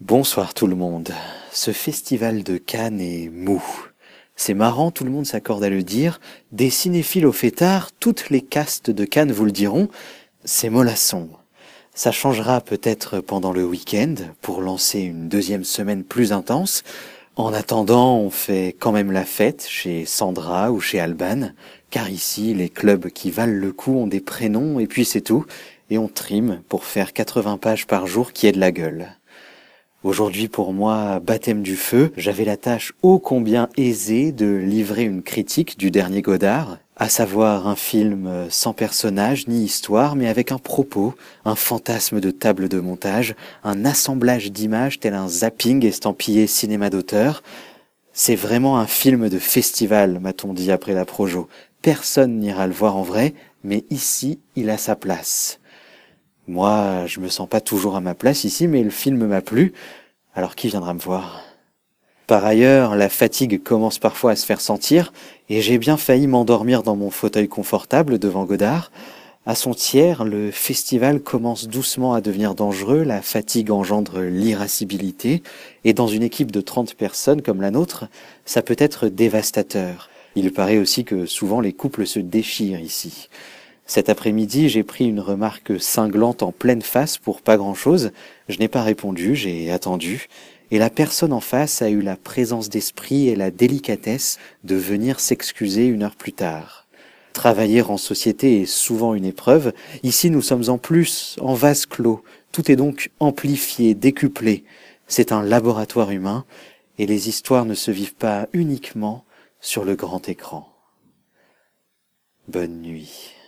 Bonsoir tout le monde. Ce festival de Cannes est mou. C'est marrant, tout le monde s'accorde à le dire. Des cinéphiles au fêtard, toutes les castes de Cannes vous le diront, c'est mollasson. Ça changera peut-être pendant le week-end pour lancer une deuxième semaine plus intense. En attendant, on fait quand même la fête chez Sandra ou chez Alban, car ici, les clubs qui valent le coup ont des prénoms et puis c'est tout, et on trime pour faire 80 pages par jour qui est de la gueule. Aujourd'hui pour moi, baptême du feu, j'avais la tâche ô combien aisée de livrer une critique du dernier Godard, à savoir un film sans personnage ni histoire, mais avec un propos, un fantasme de table de montage, un assemblage d'images tel un zapping estampillé cinéma d'auteur. C'est vraiment un film de festival, m'a-t-on dit après la projo. Personne n'ira le voir en vrai, mais ici, il a sa place. Moi, je me sens pas toujours à ma place ici, mais le film m'a plu, alors qui viendra me voir? Par ailleurs, la fatigue commence parfois à se faire sentir, et j'ai bien failli m'endormir dans mon fauteuil confortable devant Godard. À son tiers, le festival commence doucement à devenir dangereux, la fatigue engendre l'irascibilité, et dans une équipe de 30 personnes comme la nôtre, ça peut être dévastateur. Il paraît aussi que souvent les couples se déchirent ici. Cet après-midi, j'ai pris une remarque cinglante en pleine face pour pas grand-chose. Je n'ai pas répondu, j'ai attendu. Et la personne en face a eu la présence d'esprit et la délicatesse de venir s'excuser une heure plus tard. Travailler en société est souvent une épreuve. Ici, nous sommes en plus en vase clos. Tout est donc amplifié, décuplé. C'est un laboratoire humain et les histoires ne se vivent pas uniquement sur le grand écran. Bonne nuit.